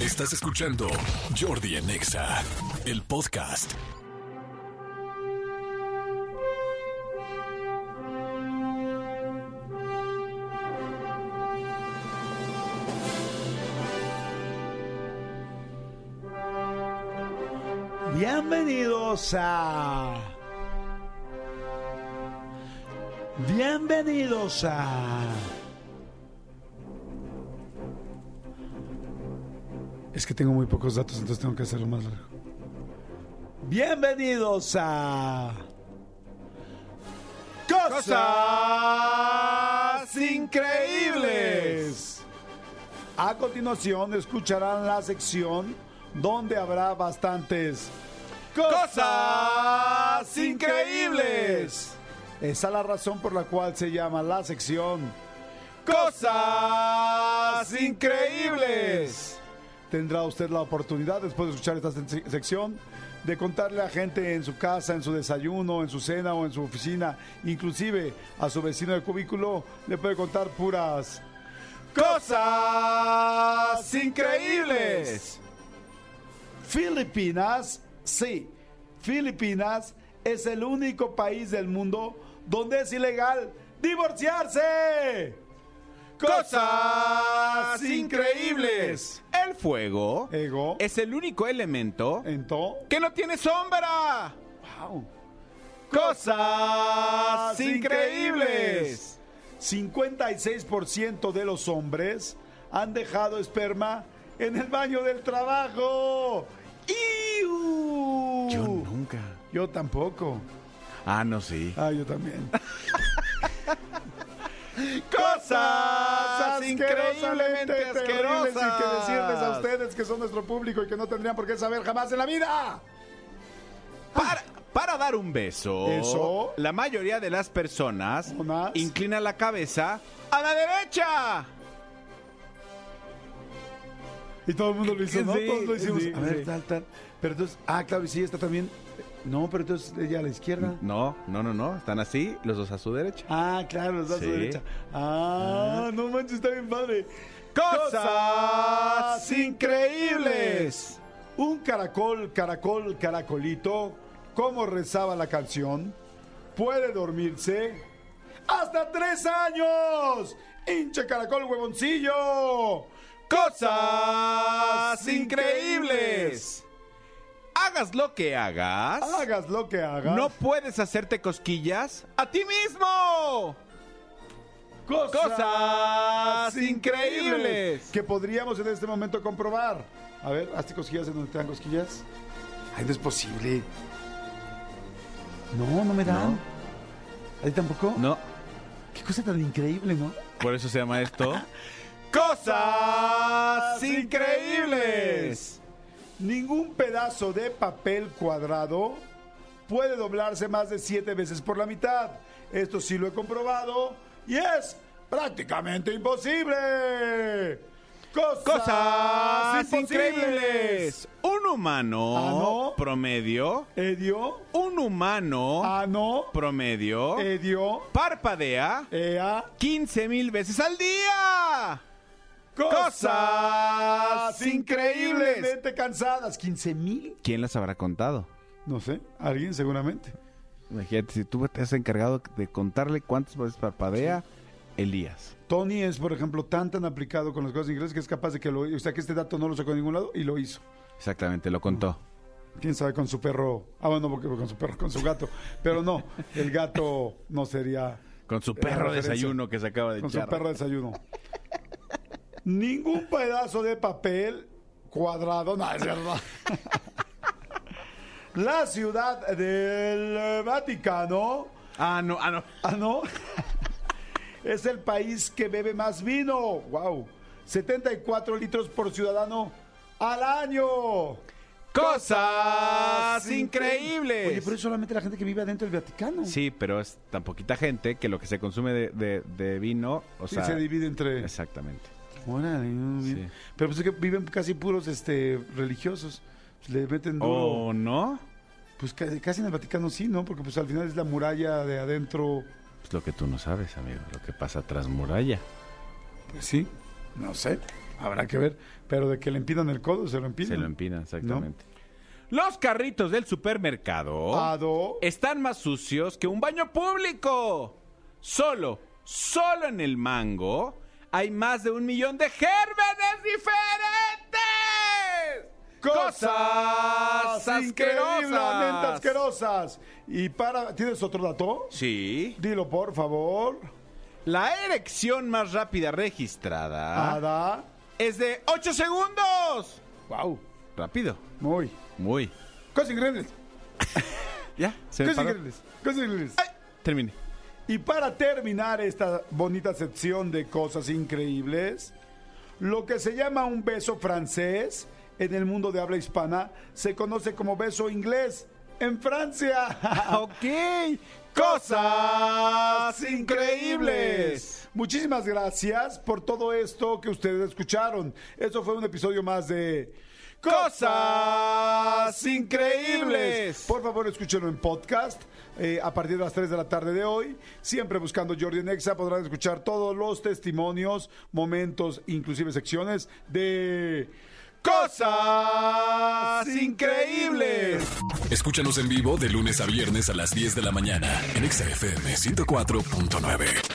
Estás escuchando Jordi en Exa, el podcast. Bienvenidos a. Bienvenidos a. Es que tengo muy pocos datos, entonces tengo que hacerlo más largo. Bienvenidos a. Cosas increíbles. A continuación escucharán la sección donde habrá bastantes cosas increíbles. Esa es la razón por la cual se llama la sección Cosas increíbles. Tendrá usted la oportunidad después de escuchar esta se- sección de contarle a gente en su casa, en su desayuno, en su cena o en su oficina, inclusive a su vecino de cubículo, le puede contar puras cosas increíbles. Filipinas, sí, Filipinas es el único país del mundo donde es ilegal divorciarse. Cosas increíbles. El fuego Ego. es el único elemento que no tiene sombra. wow. Cosas increíbles. 56% de los hombres han dejado esperma en el baño del trabajo. ¡Iu! Yo nunca. Yo tampoco. Ah, no, sí. Ah, yo también. Cosas increíblemente increíblemente terribles y que asquerosas. decirles a ustedes que son nuestro público y que no tendrían por qué saber jamás en la vida. Para, para dar un beso, Eso. la mayoría de las personas Unas. inclina la cabeza a la derecha. Y todo el mundo lo hizo, ¿no? Sí, Todos lo hicimos. sí, a ver, sí. tal, tal. Pero entonces, ah, claro, y sí, está también. No, pero entonces ella a la izquierda. No, no, no, no. Están así, los dos a su derecha. Ah, claro, los dos a su derecha. Ah, no manches, está bien padre. Cosas increíbles. Un caracol, caracol, caracolito, como rezaba la canción, puede dormirse hasta tres años. ¡Hinche caracol, huevoncillo! Cosas increíbles. Hagas lo que hagas. Hagas lo que hagas. No puedes hacerte cosquillas a ti mismo. Cosas increíbles. Que podríamos en este momento comprobar. A ver, hazte cosquillas en donde te dan cosquillas. Ay, no es posible. No, no me dan. ¿A ti tampoco? No, Qué cosa tan increíble, ¿no? por eso se llama esto. Cosas increíbles. Ningún pedazo de papel cuadrado puede doblarse más de siete veces por la mitad. Esto sí lo he comprobado y es prácticamente imposible. Cosas, increíbles. Un humano Ah, ¿no? promedio. Edio, Un humano ano, promedio. edio, Parpadea ea, 15 mil veces al día. Cosas increíblemente cansadas. ¿15 mil? ¿Quién las habrá contado? No sé, alguien seguramente. Imagínate, si tú te has encargado de contarle cuántas veces parpadea Elías. Tony es, por ejemplo, tan tan aplicado con las cosas ingleses que es capaz de que lo, o sea, que este dato no lo sacó de ningún lado y lo hizo. Exactamente, lo contó. Quién sabe con su perro. Ah, bueno, porque con su perro, con su gato. Pero no, el gato no sería Con su perro referencia. desayuno que se acaba de con su perro de desayuno. Ningún pedazo de papel cuadrado, no es verdad. La ciudad del Vaticano, Ah, no, ah, no. ah, no, es el país que bebe más vino. Wow, 74 litros por ciudadano al año. Cosas increíbles. Oye, pero es solamente la gente que vive adentro del Vaticano. Sí, pero es tan poquita gente que lo que se consume de, de- de vino, o Sí, sea... se divide entre. Exactamente. Órale. Sí. Pero pues es que viven casi puros este religiosos. Pues, le meten duro. ¿O no? Pues ca- casi en el Vaticano sí, ¿no? Porque pues al final es la muralla de adentro. Pues lo que tú no sabes, amigo, lo que pasa tras muralla. Pues sí, no sé. habrá que ver. Pero de que le empinan el codo, se lo empinan. Se lo empinan, exactamente. Los carritos del supermercado Ado. están más sucios que un baño público. Solo, solo en el mango hay más de un millón de gérmenes diferentes. Cosas asquerosas. asquerosas. Y para, ¿tienes otro dato? Sí. Dilo, por favor. La erección más rápida registrada Ada. es de 8 segundos. Wow. Rápido. Muy. Muy. Cosas increíbles. Ya, se Cosas increíbles. Cosas increíbles. Termine. Y para terminar esta bonita sección de cosas increíbles, lo que se llama un beso francés en el mundo de habla hispana se conoce como beso inglés en Francia. ok. Cosas increíbles. Muchísimas gracias por todo esto que ustedes escucharon. Eso fue un episodio más de Cosas increíbles. Por favor, escúchenlo en podcast eh, a partir de las 3 de la tarde de hoy. Siempre buscando Jordi Nexa podrán escuchar todos los testimonios, momentos, inclusive secciones de Cosas increíbles. Escúchanos en vivo de lunes a viernes a las 10 de la mañana en Exa FM 104.9.